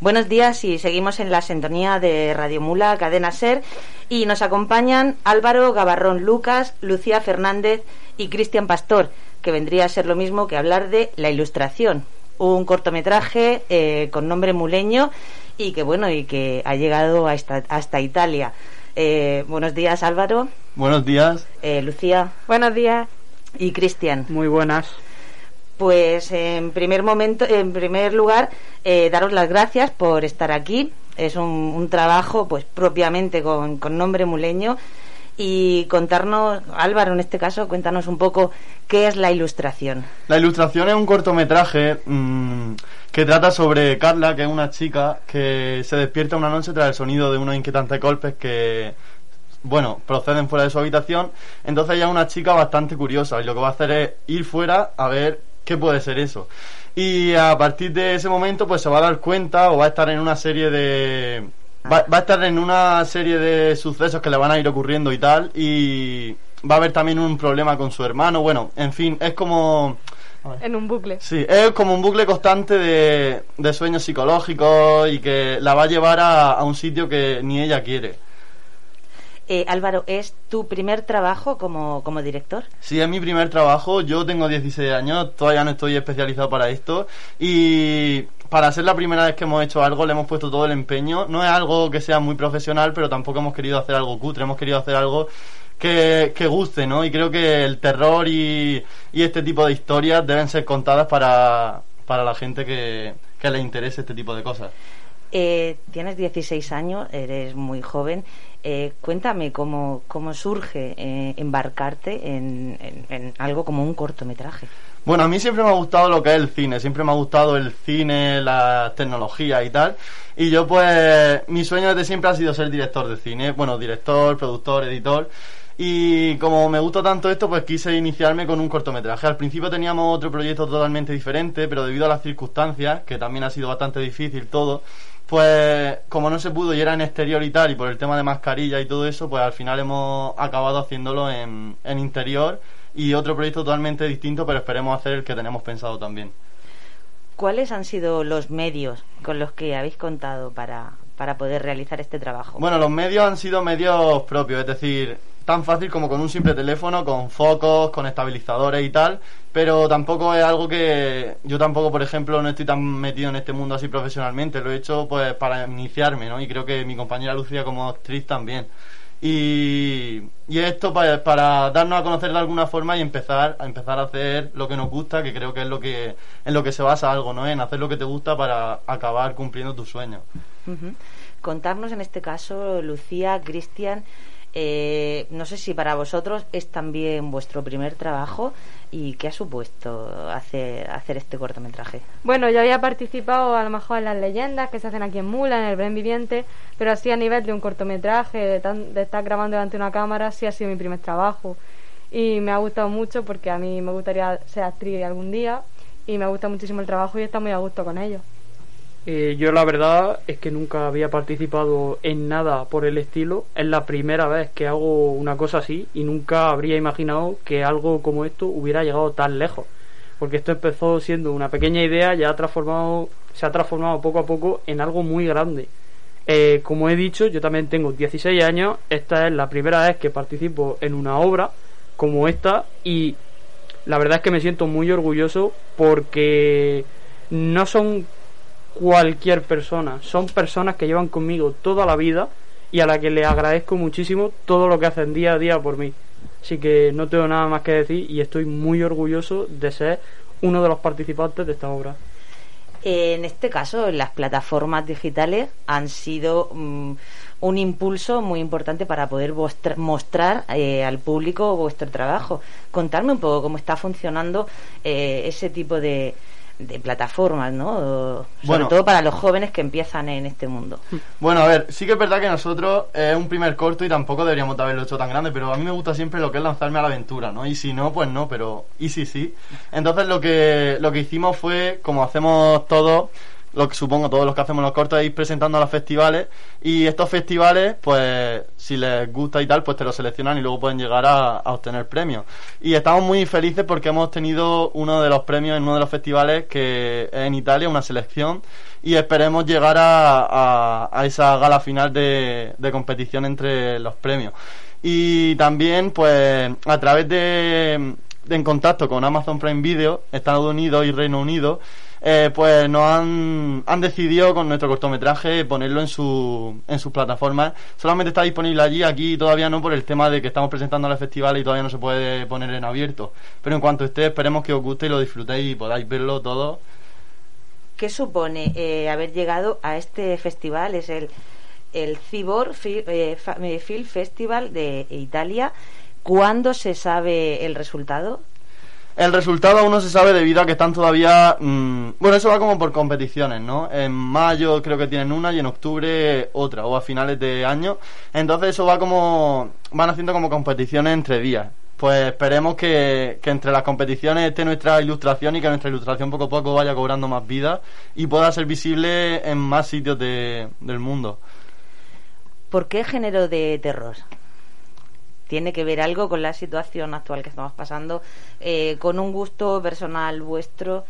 Buenos días y seguimos en la sintonía de Radio Mula, Cadena Ser, y nos acompañan Álvaro Gabarrón Lucas, Lucía Fernández y Cristian Pastor, que vendría a ser lo mismo que hablar de La Ilustración, un cortometraje eh, con nombre muleño y que bueno y que ha llegado hasta, hasta Italia. Eh, buenos días Álvaro. Buenos días. Eh, Lucía. Buenos días. Y Cristian. Muy buenas. Pues en primer momento, en primer lugar, eh, daros las gracias por estar aquí. Es un, trabajo, pues propiamente con, nombre muleño y contarnos, Álvaro, en este caso, cuéntanos un poco qué es la ilustración. La ilustración es un cortometraje mm, que trata sobre Carla, que es una chica que se despierta una noche tras el sonido de unos inquietantes golpes que bueno, proceden fuera de su habitación. Entonces ella es una chica bastante curiosa y lo que va a hacer es ir fuera a ver ¿Qué puede ser eso? Y a partir de ese momento, pues se va a dar cuenta o va a estar en una serie de. Va, a estar en una serie de sucesos que le van a ir ocurriendo y tal. Y va a haber también un problema con su hermano. Bueno, en fin, es como. En un bucle. Sí, es como un bucle constante de, de sueños psicológicos y que la va a llevar a, a un sitio que ni ella quiere. Eh, Álvaro, ¿es tu primer trabajo como, como, director? Sí, es mi primer trabajo. Yo tengo 16 años, todavía no estoy especializado para esto. Y para ser la primera vez que hemos hecho algo, le hemos puesto todo el empeño. No es algo que sea muy profesional, pero tampoco hemos querido hacer algo cutre, hemos querido hacer algo que, que guste, ¿no? Y creo que el terror y, y este tipo de historias deben ser contadas para, para la gente que, que le interese este tipo de cosas. Eh, tienes 16 años, eres muy joven. Eh, cuéntame cómo, cómo surge eh, embarcarte en, algo como un cortometraje. Bueno, a mí siempre me ha gustado lo que es el cine, siempre me ha gustado el cine, la tecnología y tal. Y yo pues, mi sueño desde siempre ha sido ser director de cine, bueno, director, productor, editor. Y como me gusta tanto esto, pues quise iniciarme con un cortometraje. Al principio teníamos otro proyecto totalmente diferente, pero debido a las circunstancias, que también ha sido bastante difícil todo, pues como no se pudo y era en exterior y tal, y por el tema de mascarilla y todo eso, pues al final hemos acabado haciéndolo en, en interior y otro proyecto totalmente distinto, pero esperemos hacer el que tenemos pensado también. ¿Cuáles han sido los medios con los que habéis contado para, para poder realizar este trabajo? Bueno, los medios han sido medios propios, es decir, tan fácil como con un simple teléfono, con focos, con estabilizadores y tal, pero tampoco es algo que yo tampoco, por ejemplo, no estoy tan metido en este mundo así profesionalmente, lo he hecho pues para iniciarme, ¿no? Y creo que mi compañera Lucía como actriz también. Y, esto para, para, darnos a conocer de alguna forma y empezar a empezar a hacer lo que nos gusta, que creo que es lo que en lo que se basa algo, ¿no? En hacer lo que te gusta para acabar cumpliendo tus sueños. Contarnos en este caso, Lucía, Cristian, eh, no sé si para vosotros es también vuestro primer trabajo y qué ha supuesto hacer, este cortometraje. Bueno, yo había participado a lo mejor en las leyendas que se hacen aquí en Mula, en el Bren Viviente, pero así a nivel de un cortometraje, de, estar grabando delante de una cámara, sí ha sido mi primer trabajo. Y me ha gustado mucho porque a mí me gustaría ser actriz algún día y me gusta muchísimo el trabajo y está muy a gusto con ello. Eh, yo la verdad es que nunca había participado en nada por el estilo. Es la primera vez que hago una cosa así y nunca habría imaginado que algo como esto hubiera llegado tan lejos. Porque esto empezó siendo una pequeña idea, ya ha transformado, se ha transformado poco a poco en algo muy grande. Eh, como he dicho, yo también tengo 16 años. Esta es la primera vez que participo en una obra como esta y la verdad es que me siento muy orgulloso porque no son cualquier persona. Son personas que llevan conmigo toda la vida y a la que le agradezco muchísimo todo lo que hacen día a día por mí. Así que no tengo nada más que decir y estoy muy orgulloso de ser uno de los participantes de esta obra. En este caso, las plataformas digitales han sido mm, un impulso muy importante para poder mostrar eh, al público vuestro trabajo. Contarme un poco cómo está funcionando eh, ese tipo de, de plataformas, ¿no? Sobre todo para los jóvenes que empiezan en este mundo. Bueno, a ver, sí que es verdad que nosotros es un primer corto y tampoco deberíamos haberlo hecho tan grande, pero a mí me gusta siempre lo que es lanzarme a la aventura, ¿no? Y si no, pues no, pero y si sí. Entonces lo que lo que hicimos fue, como hacemos todos, lo que supongo todos los que hacemos los cortos, es ir presentando a los festivales y estos festivales, pues si les gusta y tal, pues te lo seleccionan y luego pueden llegar a, obtener premios. Y estamos muy felices porque hemos tenido uno de los premios en uno de los festivales que es en Italia, una selección, y esperemos llegar a, a, esa gala final de, de competición entre los premios. Y también, pues, a través de en contacto con Amazon Prime Video, Estados Unidos y Reino Unido, eh, pues nos han, han decidido con nuestro cortometraje ponerlo en su en sus plataformas. Solamente está disponible allí, aquí todavía no por el tema de que estamos presentando al festival y todavía no se puede poner en abierto. Pero en cuanto esté, esperemos que os guste y lo disfrutéis y podáis verlo todo. ¿Qué supone eh, haber llegado a este festival? Es el, el Cibor eh, Film Festival de Italia. ¿Cuándo se sabe el resultado? El resultado aún no se sabe debido a que están todavía... Mm, bueno, eso va como por competiciones, ¿no? En mayo creo que tienen una y en octubre otra, o a finales de año. Entonces eso va como... Van haciendo como competiciones entre días. Pues esperemos que, entre las competiciones esté nuestra ilustración y que nuestra ilustración poco a poco vaya cobrando más vida y pueda ser visible en más sitios del mundo. ¿Por qué género de terror? Tiene que ver algo con la situación actual que estamos pasando, eh, con un gusto personal vuestro.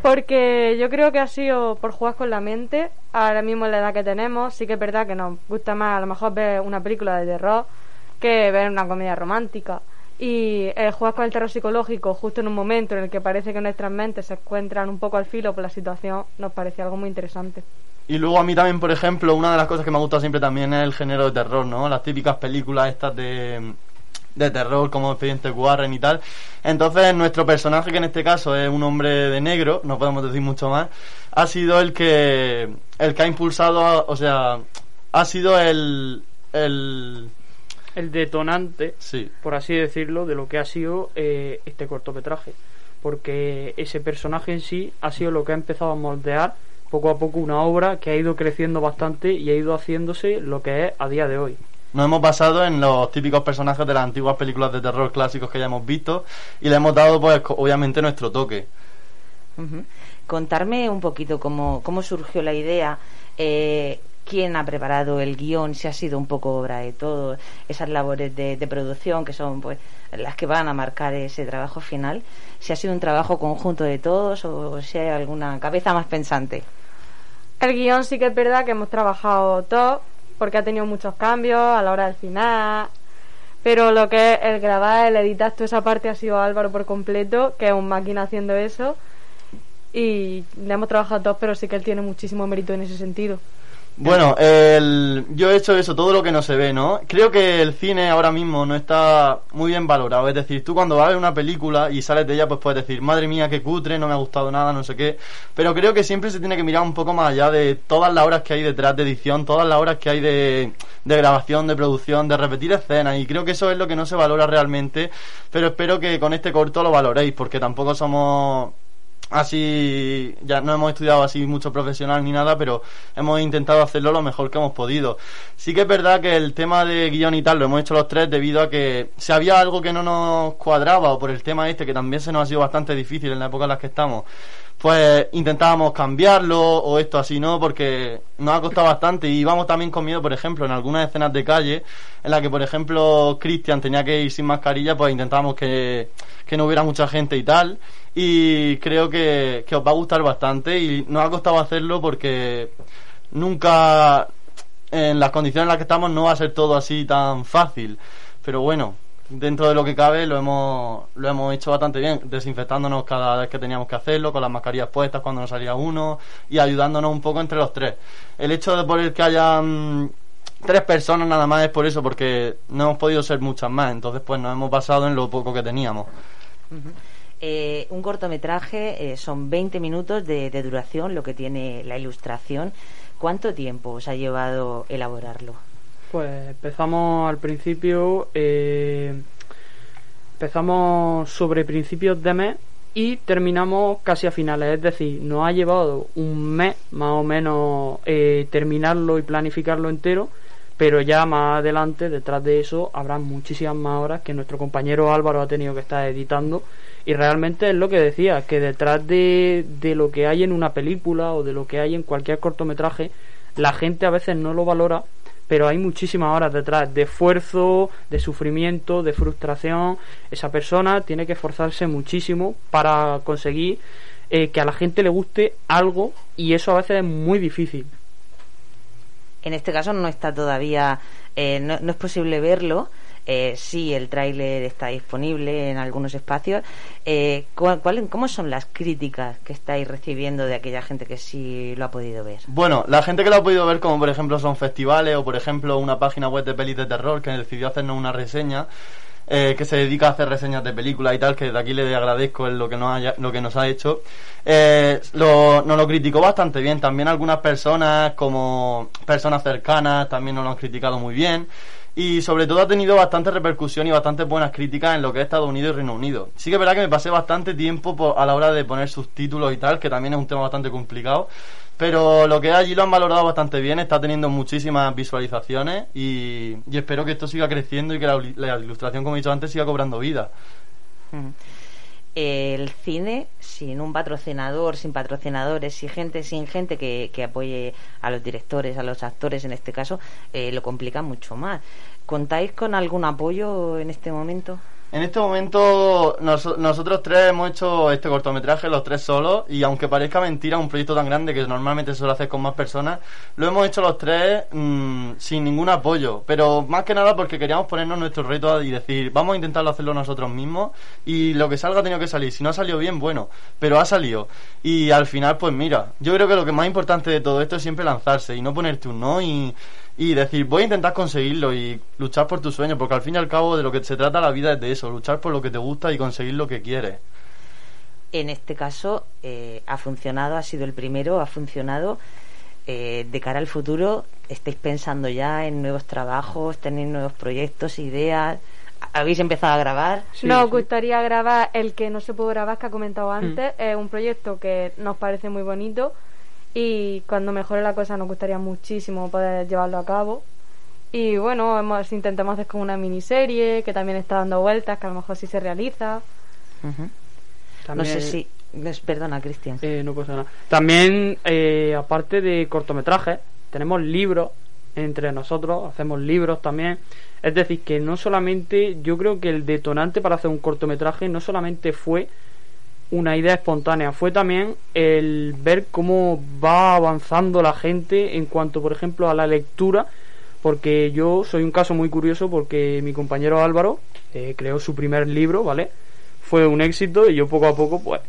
Porque yo creo que ha sido por jugar con la mente, ahora mismo en la edad que tenemos, sí que es verdad que nos gusta más a lo mejor ver una película de terror que ver una comedia romántica. Y el jugar con el terror psicológico justo en un momento en el que parece que nuestras mentes se encuentran un poco al filo por la situación, nos parece algo muy interesante. Y luego a mí también, por ejemplo, una de las cosas que me ha gustado siempre también es el género de terror, ¿no? Las típicas películas estas de, de terror como Expediente Warren y tal. Entonces nuestro personaje, que en este caso es un hombre de negro, no podemos decir mucho más, ha sido el que, el que ha impulsado, o sea, ha sido el... el el detonante, sí. por así decirlo, de lo que ha sido eh, este cortometraje. Porque ese personaje en sí ha sido lo que ha empezado a moldear poco a poco una obra que ha ido creciendo bastante y ha ido haciéndose lo que es a día de hoy. Nos hemos basado en los típicos personajes de las antiguas películas de terror clásicos que ya hemos visto y le hemos dado, pues, obviamente nuestro toque. Contarme un poquito cómo, cómo surgió la idea, eh, quién ha preparado el guion, si ha sido un poco obra de todo, esas labores de, de, producción que son pues las que van a marcar ese trabajo final, si ha sido un trabajo conjunto de todos o si hay alguna cabeza más pensante. El guion sí que es verdad que hemos trabajado todo, porque ha tenido muchos cambios a la hora del final. Pero lo que es el grabar, el editar, toda esa parte ha sido Álvaro por completo, que es un máquina haciendo eso. Y le hemos trabajado todos, pero sí que él tiene muchísimo mérito en ese sentido. Bueno, el, yo he hecho eso, todo lo que no se ve, ¿no? Creo que el cine ahora mismo no está muy bien valorado. Es decir, tú cuando vas a ver una película y sales de ella, pues puedes decir, madre mía, qué cutre, no me ha gustado nada, no sé qué. Pero creo que siempre se tiene que mirar un poco más allá de todas las horas que hay detrás de edición, todas las horas que hay de, de grabación, de producción, de repetir escenas. Y creo que eso es lo que no se valora realmente. Pero espero que con este corto lo valoréis, porque tampoco somos así ya no hemos estudiado así mucho profesional ni nada pero hemos intentado hacerlo lo mejor que hemos podido sí que es verdad que el tema de guion y tal lo hemos hecho los tres debido a que si había algo que no nos cuadraba o por el tema este que también se nos ha sido bastante difícil en la época en la que estamos pues intentábamos cambiarlo o esto así, ¿no? Porque nos ha costado bastante y íbamos también con miedo, por ejemplo, en algunas escenas de calle en la que, por ejemplo, Cristian tenía que ir sin mascarilla, pues intentábamos que, que no hubiera mucha gente y tal y creo que, que os va a gustar bastante y nos ha costado hacerlo porque nunca en las condiciones en las que estamos no va a ser todo así tan fácil. Pero bueno dentro de lo que cabe lo hemos lo hemos hecho bastante bien desinfectándonos cada vez que teníamos que hacerlo con las mascarillas puestas cuando nos salía uno y ayudándonos un poco entre los tres. El hecho de por que hayan tres personas nada más es por eso porque no hemos podido ser muchas más entonces pues nos hemos basado en lo poco que teníamos eh, un cortometraje eh, son 20 minutos de, duración, lo que tiene la ilustración. ¿Cuánto tiempo os ha llevado elaborarlo? Pues empezamos al principio, eh, empezamos sobre principios de mes y terminamos casi a finales, es decir, nos ha llevado un mes más o menos terminarlo y planificarlo entero, pero ya más adelante, detrás de eso, habrá muchísimas más horas que nuestro compañero Álvaro ha tenido que estar editando. Y realmente es lo que decía, que detrás de, de lo que hay en una película o de lo que hay en cualquier cortometraje, la gente a veces no lo valora, pero hay muchísimas horas detrás de esfuerzo, de sufrimiento, de frustración. Esa persona tiene que esforzarse muchísimo para conseguir eh, que a la gente le guste algo y eso a veces es muy difícil. En este caso no está todavía, eh, no, es posible verlo, eh, sí, el tráiler está disponible en algunos espacios. Eh, ¿cuál, cuál- ¿Cómo son las críticas que estáis recibiendo de aquella gente que sí lo ha podido ver? Bueno, la gente que lo ha podido ver, como por ejemplo son festivales o por ejemplo una página web de pelis de terror que decidió hacernos una reseña, eh, que se dedica a hacer reseñas de películas y tal, que de aquí le agradezco lo que nos, haya- lo que nos ha hecho, eh, lo, nos lo criticó bastante bien. También algunas personas, como personas cercanas, también nos lo han criticado muy bien. Y sobre todo ha tenido bastante repercusión y bastantes buenas críticas en lo que es Estados Unidos y Reino Unido. Sí que es verdad que me pasé bastante tiempo po- a la hora de poner subtítulos y tal, que también es un tema bastante complicado. Pero lo que allí lo han valorado bastante bien, está teniendo muchísimas visualizaciones y, y espero que esto siga creciendo y que la, la ilustración, como he dicho antes, siga cobrando vida. El cine sin un patrocinador, sin patrocinadores, sin gente, sin gente que, que apoye a los directores, a los actores en este caso, eh, lo complica mucho más. ¿Contáis con algún apoyo en este momento? En este momento nos- nosotros tres hemos hecho este cortometraje, los tres solos, y aunque parezca mentira, un proyecto tan grande que normalmente se suele hacer con más personas, lo hemos hecho los tres mm, sin ningún apoyo, pero más que nada porque queríamos ponernos nuestro reto y decir, vamos a intentarlo hacerlo nosotros mismos, y lo que salga ha tenido que salir, si no ha salido bien, bueno, pero ha salido, y al final, pues mira, yo creo que lo que más importante de todo esto es siempre lanzarse y no ponerte un no y y decir, voy a intentar conseguirlo y luchar por tus sueños, porque al fin y al cabo de lo que se trata la vida es de eso, luchar por lo que te gusta y conseguir lo que quieres. En este caso eh, ha funcionado, ha sido el primero, ha funcionado. Eh, de cara al futuro, ¿estáis pensando ya en nuevos trabajos, tenéis nuevos proyectos, ideas? ¿Habéis empezado a grabar? Sí, nos sí. gustaría grabar el que no se pudo grabar, que ha comentado Mm. antes. Es un proyecto que nos parece muy bonito y cuando mejore la cosa nos gustaría muchísimo poder llevarlo a cabo. Y bueno, hemos, intentamos hacer como una miniserie que también está dando vueltas, que a lo mejor sí se realiza. No También- sé si... Perdona, Cristian. Eh, no pasa nada. También, eh, aparte de cortometrajes, tenemos libros entre nosotros, hacemos libros también. Es decir, que no solamente, yo creo que el detonante para hacer un cortometraje no solamente fue una idea espontánea, fue también el ver cómo va avanzando la gente en cuanto, por ejemplo, a la lectura, porque yo soy un caso muy curioso porque mi compañero Álvaro eh, creó su primer libro, ¿vale? Fue un éxito y yo poco a poco, pues,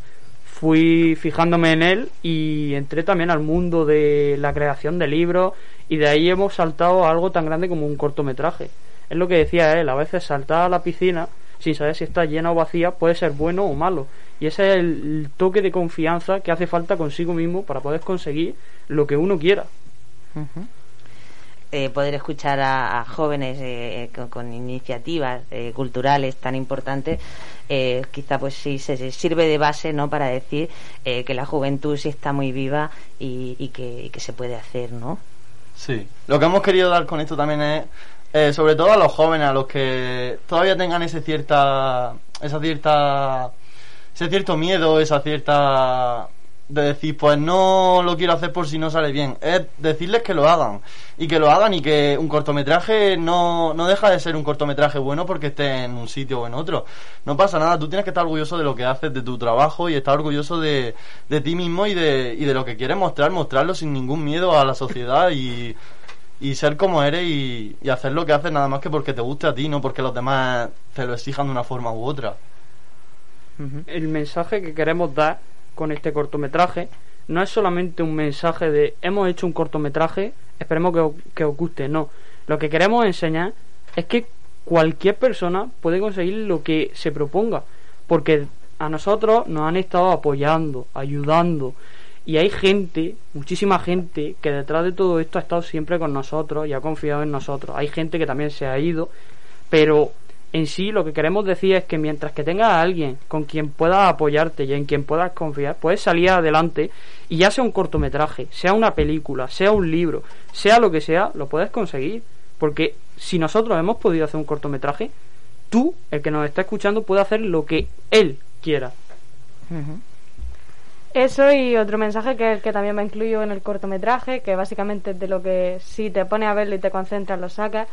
fui fijándome en él y entré también al mundo de la creación de libros y de ahí hemos saltado a algo tan grande como un cortometraje. Es lo que decía él, a veces saltar a la piscina sin saber si está llena o vacía puede ser bueno o malo. Y ese es el, toque de confianza que hace falta consigo mismo para poder conseguir lo que uno quiera. Eh, poder escuchar a, a jóvenes eh, con, con iniciativas eh, culturales tan importantes, eh, quizá pues sí se, se sirve de base no para decir eh, que la juventud sí está muy viva y, y que, y que se puede hacer, ¿no? Sí. Lo que hemos querido dar con esto también es, eh, sobre todo a los jóvenes, a los que todavía tengan ese cierta, esa cierta, ese cierto miedo, esa cierta de decir, pues no lo quiero hacer por si no sale bien. Es decirles que lo hagan. Y que lo hagan y que un cortometraje no, no deja de ser un cortometraje bueno porque esté en un sitio o en otro. No pasa nada, tú tienes que estar orgulloso de lo que haces, de tu trabajo y estar orgulloso de, de ti mismo y de, y de lo que quieres mostrar, mostrarlo sin ningún miedo a la sociedad y, y ser como eres y, y hacer lo que haces nada más que porque te guste a ti, no porque los demás te lo exijan de una forma u otra. El mensaje que queremos dar con este cortometraje no es solamente un mensaje de hemos hecho un cortometraje, esperemos que, que os guste, no. Lo que queremos enseñar es que cualquier persona puede conseguir lo que se proponga, porque a nosotros nos han estado apoyando, ayudando, y hay gente, muchísima gente, que detrás de todo esto ha estado siempre con nosotros y ha confiado en nosotros. Hay gente que también se ha ido, pero en sí lo que queremos decir es que mientras que tengas a alguien con quien puedas apoyarte y en quien puedas confiar, puedes salir adelante y ya sea un cortometraje, sea una película, sea un libro, sea lo que sea, lo puedes conseguir. Porque si nosotros hemos podido hacer un cortometraje, tú, el que nos está escuchando, puede hacer lo que él quiera. Eso y otro mensaje que el que también me incluyo en el cortometraje, que básicamente es de lo que si te pones a verlo y te concentras lo sacas,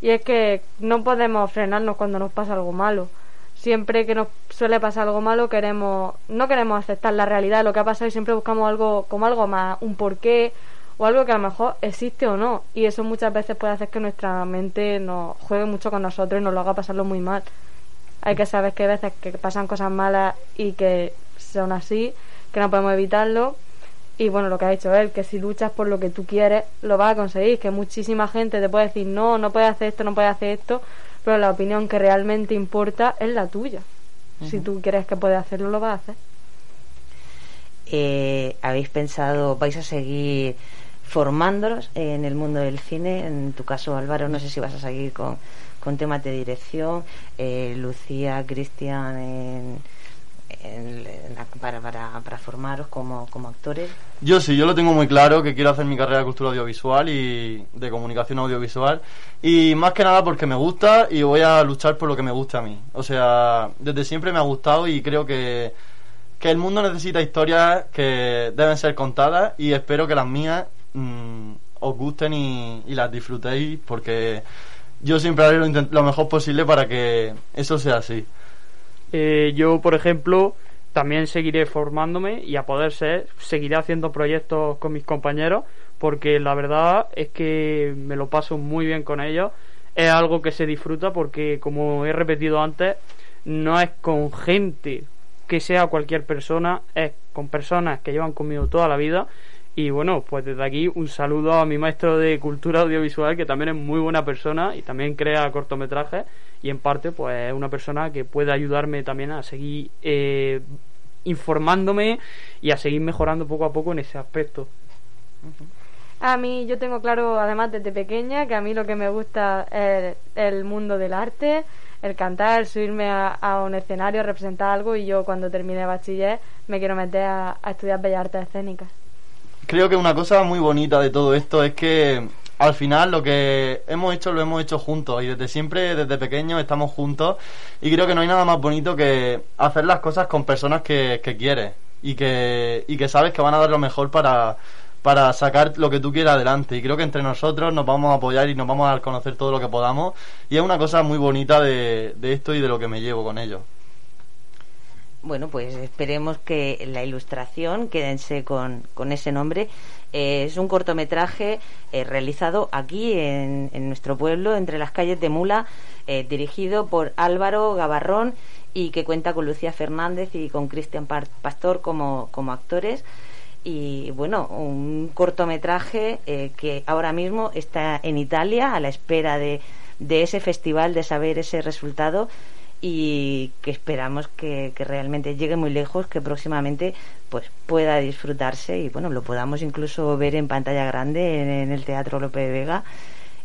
y es que no podemos frenarnos cuando nos pasa algo malo. Siempre que nos suele pasar algo malo queremos no queremos aceptar la realidad de lo que ha pasado y siempre buscamos algo como algo más, un porqué o algo que a lo mejor existe o no. Y eso muchas veces puede hacer que nuestra mente nos juegue mucho con nosotros y nos lo haga pasarlo muy mal. Hay que saber que hay veces que pasan cosas malas y que son así, que no podemos evitarlo. Y bueno, lo que ha dicho él, que si luchas por lo que tú quieres, lo vas a conseguir. Que muchísima gente te puede decir, no, no puedes hacer esto, no puedes hacer esto, pero la opinión que realmente importa es la tuya. Si tú crees que puedes hacerlo, lo vas a hacer. Eh, ¿Habéis pensado, vais a seguir formándolos en el mundo del cine? En tu caso, Álvaro, no sé si vas a seguir con, con temas de dirección. Eh, Lucía, Cristian, en para, para, para, formaros como, como actores? Yo sí, yo lo tengo muy claro que quiero hacer mi carrera de cultura audiovisual y de comunicación audiovisual y más que nada porque me gusta y voy a luchar por lo que me gusta a mí. O sea, desde siempre me ha gustado y creo que, que el mundo necesita historias que deben ser contadas y espero que las mías mm, os gusten y, y, las disfrutéis porque yo siempre haré lo, lo mejor posible para que eso sea así. Eh, yo, por ejemplo, también seguiré formándome y a poder ser, seguiré haciendo proyectos con mis compañeros, porque la verdad es que me lo paso muy bien con ellos. Es algo que se disfruta porque, como he repetido antes, no es con gente que sea cualquier persona, es con personas que llevan conmigo toda la vida y bueno, pues desde aquí un saludo a mi maestro de cultura audiovisual, que también es muy buena persona y también crea cortometrajes. Y en parte, pues es una persona que puede ayudarme también a seguir eh, informándome y a seguir mejorando poco a poco en ese aspecto. A mí, yo tengo claro, además desde pequeña, que a mí lo que me gusta es el mundo del arte, el cantar, el subirme a, un escenario, representar algo y yo cuando termine bachiller me quiero meter a, a estudiar bellas artes escénicas creo que una cosa muy bonita de todo esto es que al final lo que hemos hecho lo hemos hecho juntos y desde siempre, desde pequeños estamos juntos y creo que no hay nada más bonito que hacer las cosas con personas que, que quieres y que, y que sabes que van a dar lo mejor para, para sacar lo que tú quieras adelante y creo que entre nosotros nos vamos a apoyar y nos vamos a conocer todo lo que podamos y es una cosa muy bonita de, de esto y de lo que me llevo con ello. Bueno, pues esperemos que la ilustración, quédense con, con ese nombre, eh, es un cortometraje eh, realizado aquí en, nuestro pueblo, entre las calles de Mula, eh, dirigido por Álvaro Gavarrón y que cuenta con Lucía Fernández y con Cristian Pastor como, como actores. Y bueno, un cortometraje que ahora mismo está en Italia a la espera de, de ese festival, de saber ese resultado y que esperamos que, realmente llegue muy lejos, que próximamente pues pueda disfrutarse y bueno, lo podamos incluso ver en pantalla grande en, el Teatro López de Vega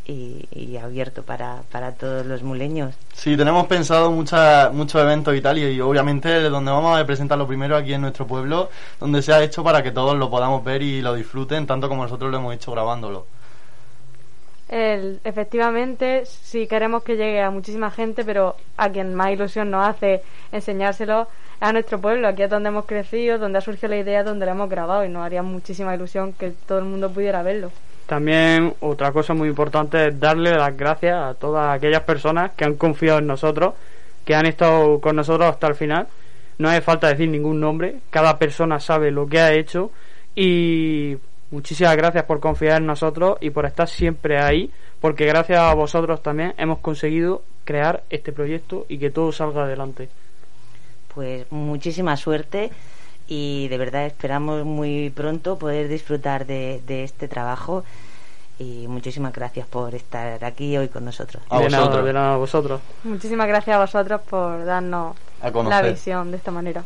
y, abierto para, para, todos los muleños. Sí, tenemos pensado muchos eventos y tal y, obviamente donde vamos a presentarlo primero aquí en nuestro pueblo, donde se ha hecho para que todos lo podamos ver y lo disfruten tanto como nosotros lo hemos hecho grabándolo efectivamente, sí queremos que llegue a muchísima gente, pero a quien más ilusión nos hace enseñárselo a nuestro pueblo. Aquí es donde hemos crecido, donde ha surgido la idea, donde lo hemos grabado y nos haría muchísima ilusión que todo el mundo pudiera verlo. También otra cosa muy importante es darle las gracias a todas aquellas personas que han confiado en nosotros, que han estado con nosotros hasta el final. No hace falta decir ningún nombre, cada persona sabe lo que ha hecho y Muchísimas gracias por confiar en nosotros y por estar siempre ahí, porque gracias a vosotros también hemos conseguido crear este proyecto y que todo salga adelante. Pues muchísima suerte y de verdad esperamos muy pronto poder disfrutar de, este trabajo y muchísimas gracias por estar aquí hoy con nosotros. A vosotros. de nada, a vosotros. Muchísimas gracias a vosotros por darnos la visión de esta manera.